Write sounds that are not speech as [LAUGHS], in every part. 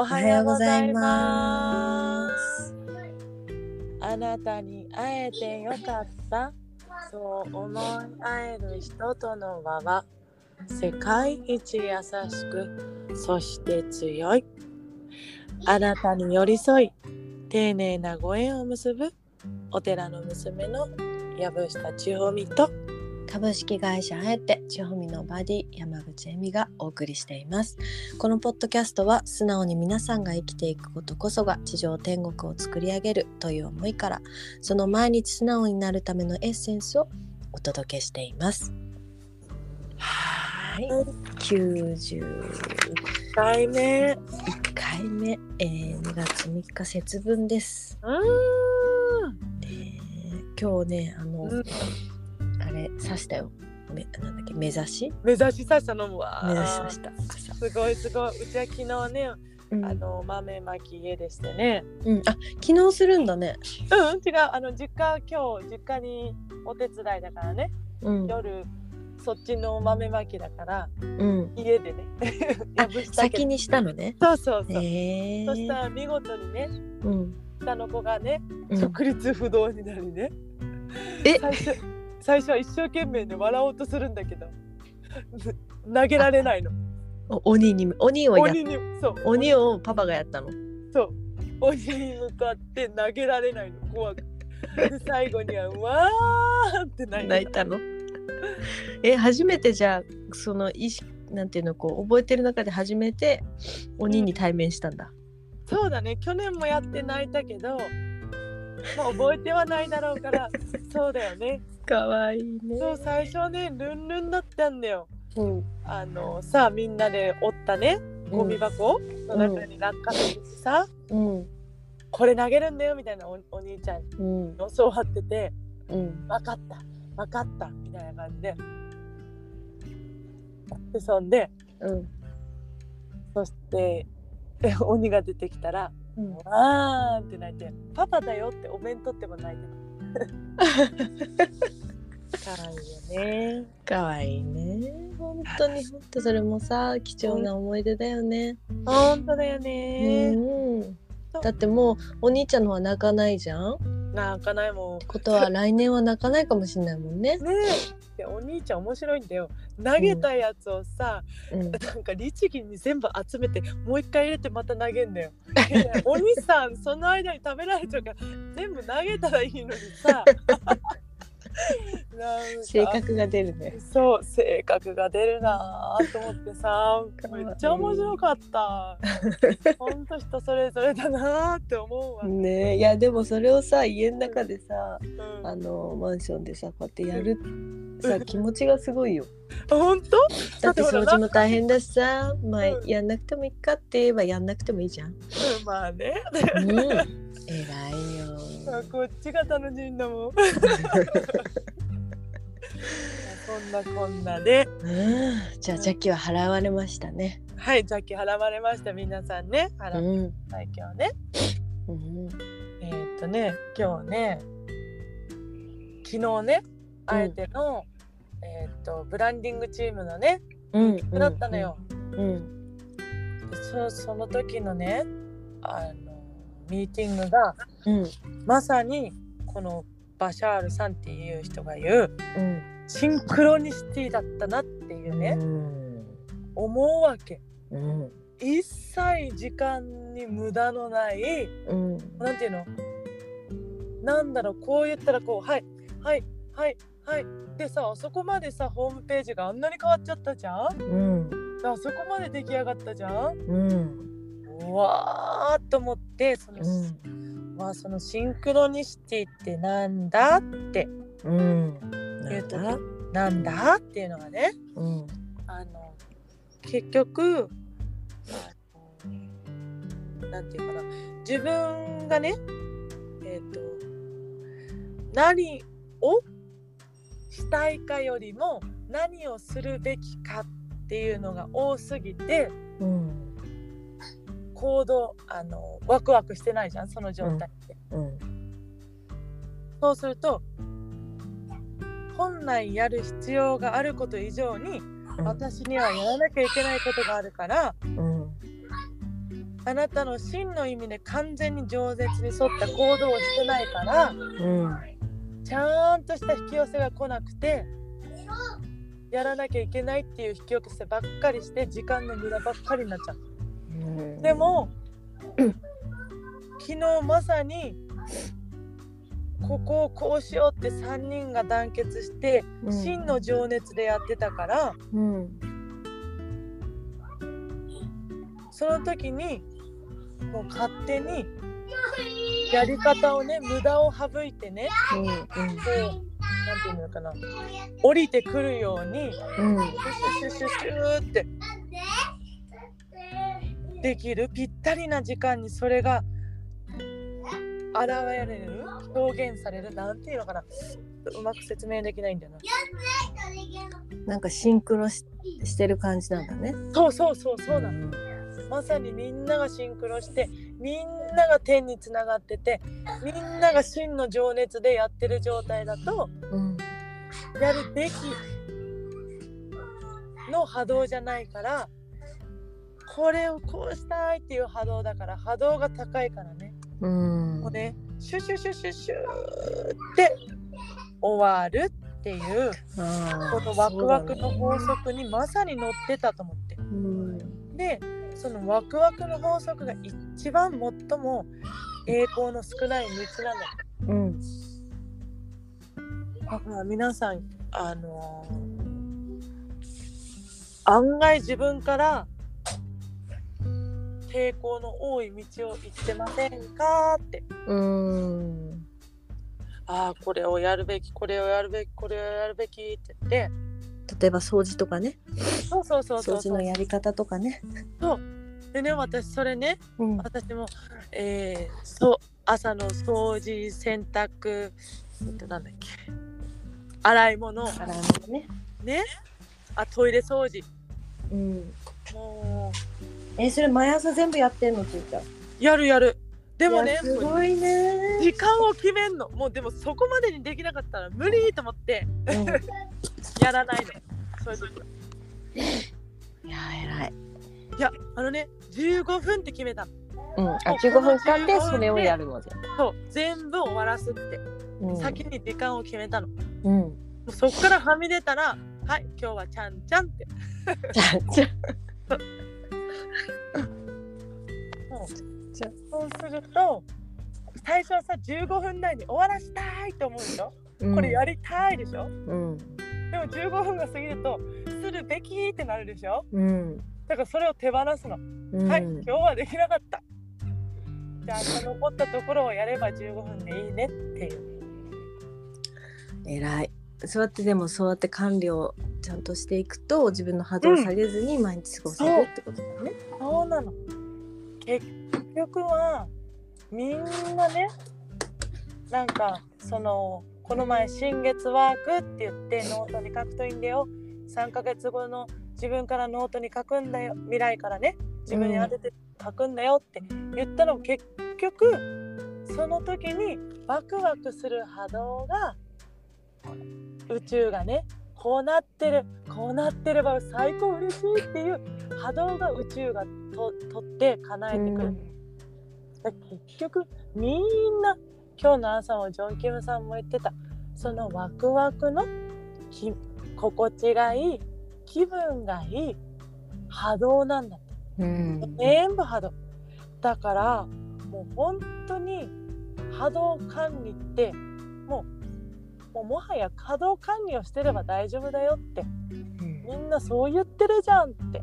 おはようございます。あなたに会えてよかった。そう思い合える人との輪は世界一優しく、そして強い。あなたに寄り添い、丁寧なご縁を結ぶお寺の娘の藪下千穂美と株式会社あえて千穂美のバディ山口恵美がお送りしています。このポッドキャストは素直に皆さんが生きていくことこそが地上天国を作り上げるという思いからその毎日素直になるためのエッセンスをお届けしています。はい。91 1回目。回目、えー、2月3日節分です、うーん。えー今日ねあの、うん。あれ刺したよめなんだっけ目指し目指しさしたの？もわ目指し刺した朝すごいすごい。うちは昨日ね、うんあの豆まき家でしてね。うん、あ昨日するんだね。うん、違う。あの実家今日実家にお手伝いだからね。うん、夜そっちの豆まきだからうん。家でね。[LAUGHS] 先にしたのね。そうそうそう。そしたら見事にね、うん。下の子がね、うん直立不動になりね。え？最初最初は一生懸命ね笑おうとするんだけど。[LAUGHS] 投げられないの。お鬼に鬼をや鬼にそう。鬼をパパがやったの？そう。鬼に向かって投げられないの。怖く。最後にはうわーって泣いた。の？[LAUGHS] え初めてじゃあその意識なんていうのこう覚えてる中で初めて鬼に対面したんだ？そうだね。去年もやって泣いたけどまあ覚えてはないだろうからそうだよねかわいいね。そう最初はねルンルンだったんだようん。あのさあみんなで折ったねゴミ箱の中に落下するしさ、うん。これ投げるんだよみたいなおお兄ちゃんにうん。教わっててうん。分かった分かったみたいな感じででそんでうん。そしてえ鬼が出てきたらうん。「わーん」って泣いて「パパだよ」ってお弁当っても泣いてたかわいいよねかわいいね。本当に本当それもさ貴重な思い出だよね。ほんとだようねん。だってもうお兄ちゃんのは泣かないじゃん？泣かないもんことは来年は泣かないかもしれないもんね。ねえでお兄ちゃん面白いんだよ投げたやつをさ、うん。なんか律儀に全部集めてもう一回入れてまた投げんだよ。お兄さんその間に食べられちゃうから全部投げたらいいのにさ。性格が出るね。そう性格が出るなぁと思ってさめっちゃ面白かった。ほんと人それぞれだなぁって思うわ。ねいやでもそれをさ家の中でさうんあのマンションでさこうやってやるさ気持ちがすごいよ。本当だって掃除も大変だしさ、まあうんやんなくてもいいかって言えばやんなくてもいいじゃん。うんまあね。うん。偉いよ。こっちが楽しいんだもん。そんなこんなで、うんじゃあジャッキは払われましたね。はい、さっき払われました、皆さんね。う払っん。た今日ね。うん。えーっとね、今日ね、昨日ね、あえての、えーっと、ブランディングチームのね、うん。だったのよ。うん。でそその時のね、あの、ミーティングが、うん。まさに、このバシャールさんっていう人が言う、うん。シンクロニシティだったなっていうね、うん。思うわけ。うん。一切時間に無駄のないうん。なんていうの？なんだろうこう言ったらこうはいはいはいはいでさあそこまでさホームページがあんなに変わっちゃったじゃん？うん。あそこまで出来上がったじゃん？うん。うわーっと思ってその,、うん。まあ、そのシンクロニシティってなんだ？ってうん。言うとなんだなんだ？っていうのがねうん。あの結局なんていうかな自分がねえっ、と何をしたいかよりも何をするべきかっていうのが多すぎてうん。行動あのワクワクしてないじゃんその状態って、うん。そうすると本来やる必要があること以上に私にはやらなきゃいけないことがあるからうん。あなたの真の意味で完全に饒舌に沿った行動をしてないからうんちゃんとした引き寄せが来なくてやらなきゃいけないっていう引き寄せばっかりして時間の無駄ばっかりになっちゃう。うん。でも昨日まさにここをこうしようって3人が団結してうん。真の情熱でやってたからうんその時にもう勝手にやり方をね無駄を省いてねうんこうなんていうのかな降りてくるようにうん。シュシュシュシュってできるぴったりな時間にそれが現れる表現されるなんていうのかな。うまく説明できないんだよな。なんかシンクロししてる感じなんだね。そうそうそうそうなの。んまさにみんながシンクロしてみんなが天につながっててみんなが真の情熱でやってる状態だとうん。やるべきの波動じゃないからこれをこうしたいっていう波動だから波動が高いからねうんもうねシュシュシュシュシュって終わるっていうこのワクワクの法則にまさに乗ってたと思って。うんでそのワクワクの法則が一番最も栄光の少ない道なの。うんだから皆さんあのー案外自分から抵抗の多い道を行ってませんか？って。うん。ああこれをやるべきこれをやるべきこれをやるべきって。言って例えば掃除とかね。そうそうそうそう掃除のやり方とかね。でね私それねうん。私も、えー、そう朝の掃除洗濯えっとなんだっけ。洗い物。洗い物ね。ね。あトイレ掃除。うん。もえそれ毎朝全部やってんのついちゃん？うやるやる。でもいねやすごいね。時間を決めんの。もうでもそこまでにできなかったら無理と思って。うん。やらないのそういう時は。いや偉い。いやあのね15分って決めた。のうん、あ15分間でそれをやるのじゃ。そう。全部終わらすって、うん、先に時間を決めたの。もうん。うそっからはみ出たらはい今日はちゃんちゃんって。じゃあじゃもうじゃそうすると最初はさ15分内に終わらしたいと思うでしょ、あこれやりたいでしょ？うん。でも15分が過ぎるとするべきってなるでしょ？うん。だからそれを手放すの、うん。はい今日はできなかった。じゃあ残ったところをやれば15分でいいねっていう。偉い。そうやってでもそうやって管理をちゃんとしていくと自分の波動を下げずに毎日過ごせるってことだね。そうなの結局はみんなねなんかそのこの前新月ワークって言ってノートに書くといいんだよ。3ヶ月後の自分からノートに書くんだよ。未来からね。自分に宛てて書くんだよって言ったのも結局その時にワクワクする波動が宇宙がねこうなってるこうなってれば最高嬉しいっていう波動が宇宙がと取って叶えてくる、結局みんな今日の朝もジョン・キムさんも言ってたそのワクワクのき心地がいい気分がいい波動なんだって。うん。全部波動。だからもう本当に波動管理ってもうもうもはや波動管理をしてれば大丈夫だよって。うん。みんなそう言ってるじゃんって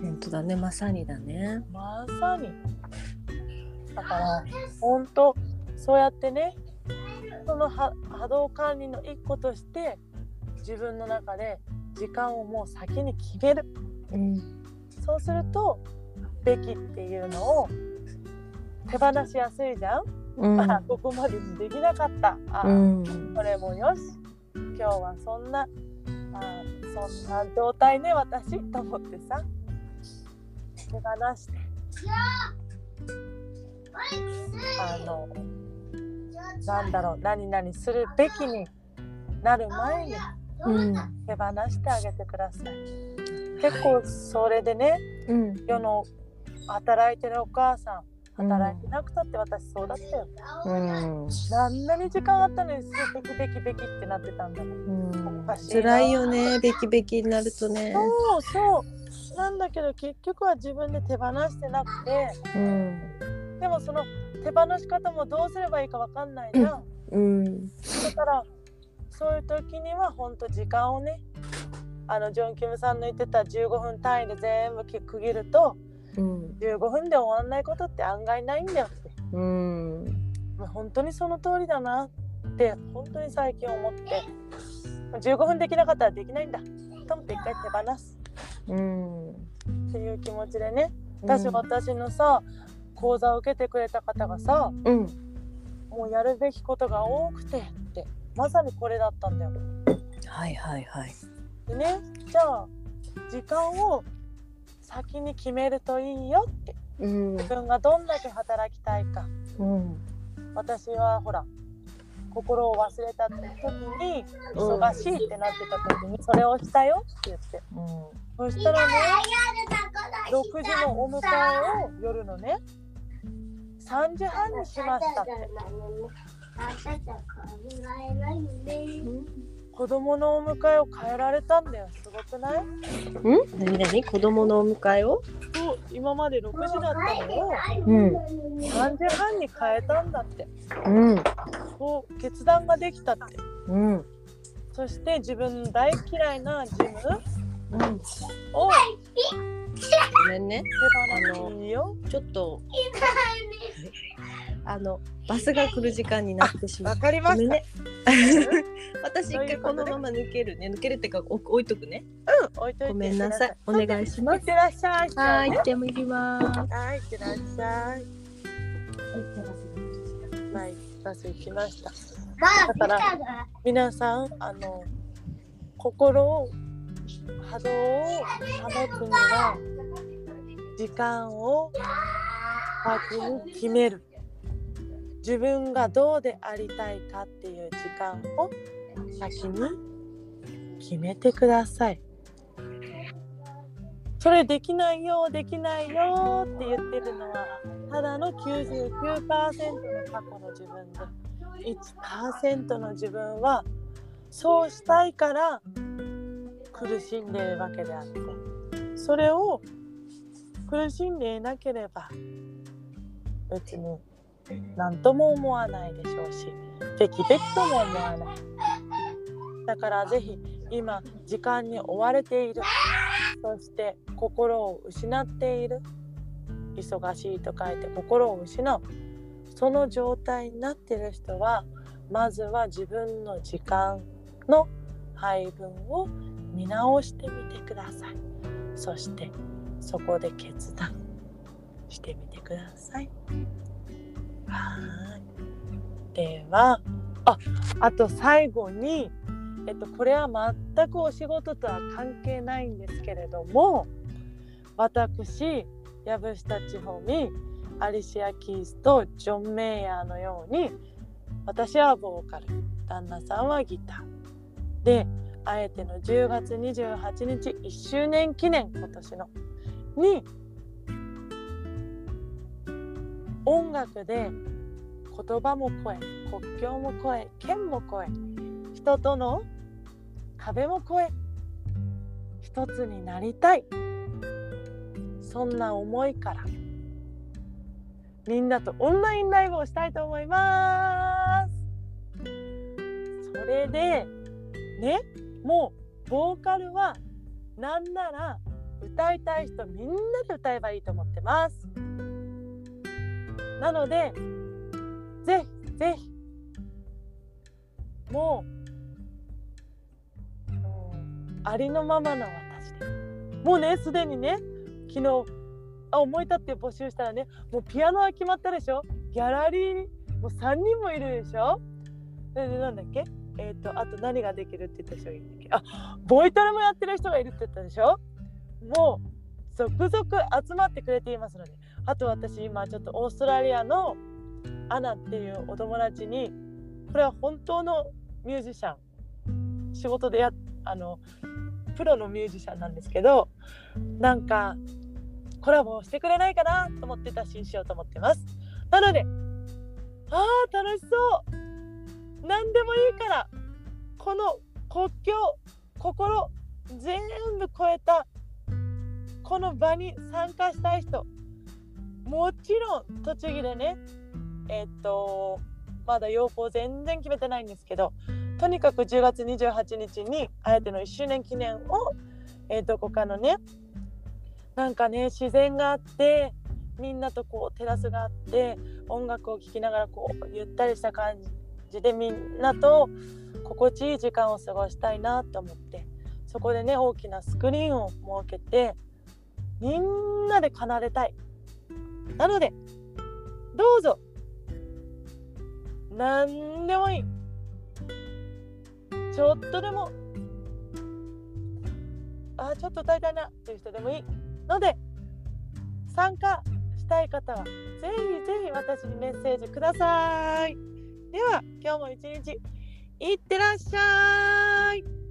本当だね。まさにだね。まさに。だから本当そうやってねその波波動管理の一個として自分の中で時間をもう先に決める。うん。そうするとべきっていうのを手放しやすいじゃん、うん。あここまでにできなかった。あ、うん。これもよし。今日はそんなあそんな状態ね私。と思ってさ手放し。てあのなんだろう何々するべきになる前にうん手放してあげてください。結構それでねうん世の働いてるお母さん働いてなくたって私そうだったよ、うん。何なに時間あったのにすぐベキベキベキってなってたんだもん。うん。辛いよねベキベキになるとね。そうそうなんだけど結局は自分で手放してなくてうん。でもその手放し方もどうすればいいかわかんないな、うん。だからそういう時には本当時間をねあのジョン・キムさんの言ってた15分単位で全部き区切るとうん。15分で終わんないことって案外ないんだよって。うん。本当にその通りだなって本当に最近思って。15分できなかったらできないんだ。と思って一回手放すうん。っていう気持ちでね。私、私のさ講座を受けてくれた方がさうん。もうやるべきことが多くてってまさにこれだったんだよ。はいはいはい。でねじゃあ時間を先に決めるといいよって。うん。自分がどんだけ働きたいか。うん。私はほら心を忘れた時に忙しいってなってた時にそれをしたよって言って。そしたらね6時のお迎えを夜のね3時半にしましたって。子供のお迎えを変えられたんだよ。すごくない？うん？何何子供のお迎えを？そう今まで6時だったのをうん。3時半に変えたんだって。うんそう決断ができたって。うん。そして自分の大嫌いなジムうん。をごめんね。手放しいいよ。ちょっと [LAUGHS] あのバスが来る時間になってしまう。わかりました、ね。[LAUGHS] 私一回このまま抜けるね。抜けるってかお置いとくね。うん置いといて。ごめんなさい。お願いします。いってらっしゃい。はいね行ってみます。はいいってらっしゃい。はいバス行きました。だから皆さんあの心を波動を保つには時間を先に決める。自分がどうでありたいかっていう時間を先に決めてください。それできないよできないよって言ってるのはただの99%の過去の自分で1%の自分はそうしたいから苦しんでいるわけであってそれを苦しんでいなければ別に何とも思わない。でしょうしべきべきとも思わない。だからぜひ今時間に追われている。そして心を失っている。忙しいと書いて心を失う。その状態になっている人はまずは自分の時間の配分を見直してみてください。そしてそこで決断してみてください。はい。ではああと最後にえっとこれは全くお仕事とは関係ないんですけれども私藪下千穂美アリシア・キースとジョン・メイヤーのように私はボーカル。旦那さんはギター。であえての10月28日1周年記念今年の。に音楽で言葉も超え国境も超え県も超え人との壁も越え一つになりたい。そんな思いから。みんなとオンラインライブをしたいと思います。それでねもうボーカルはなんなら歌いたい人みんなで歌えばいいと思ってます。なのでぜひぜひもうありのままの私でもうねすでにね昨日あ思い立って募集したらねもうピアノは決まったでしょ？ギャラリーもう3人もいるでしょ？でなんだっけ？えっ、とあと何ができるって言った人がいるんだっけ？あボイトレもやってる人がいるって言ったでしょ？もう続々集まってくれていますのであと私今ちょっとオーストラリアのアナっていうお友達にこれは本当のミュージシャン仕事でやあのプロのミュージシャンなんですけどなんかコラボしてくれないかなと思って打診しようと思ってます。なのであー楽しそう。何でもいいからこの国境心全部超えたこの場に参加したい人。もちろん栃木でねえっとまだ要項全然決めてないんですけどとにかく10月28日にあえての1周年記念を、えー、どこかのねなんかね自然があってみんなとこうテラスがあって音楽を聴きながらこうゆったりした感じでみんなと心地いい時間を過ごしたいなと思ってそこでね大きなスクリーンを設けてみんなで奏でたい。なのでどうぞ。何でもいい。ちょっとでもあちょっと歌いたいなという人でもいいので参加したい方はぜひぜひ私にメッセージください。では今日も一日いってらっしゃい。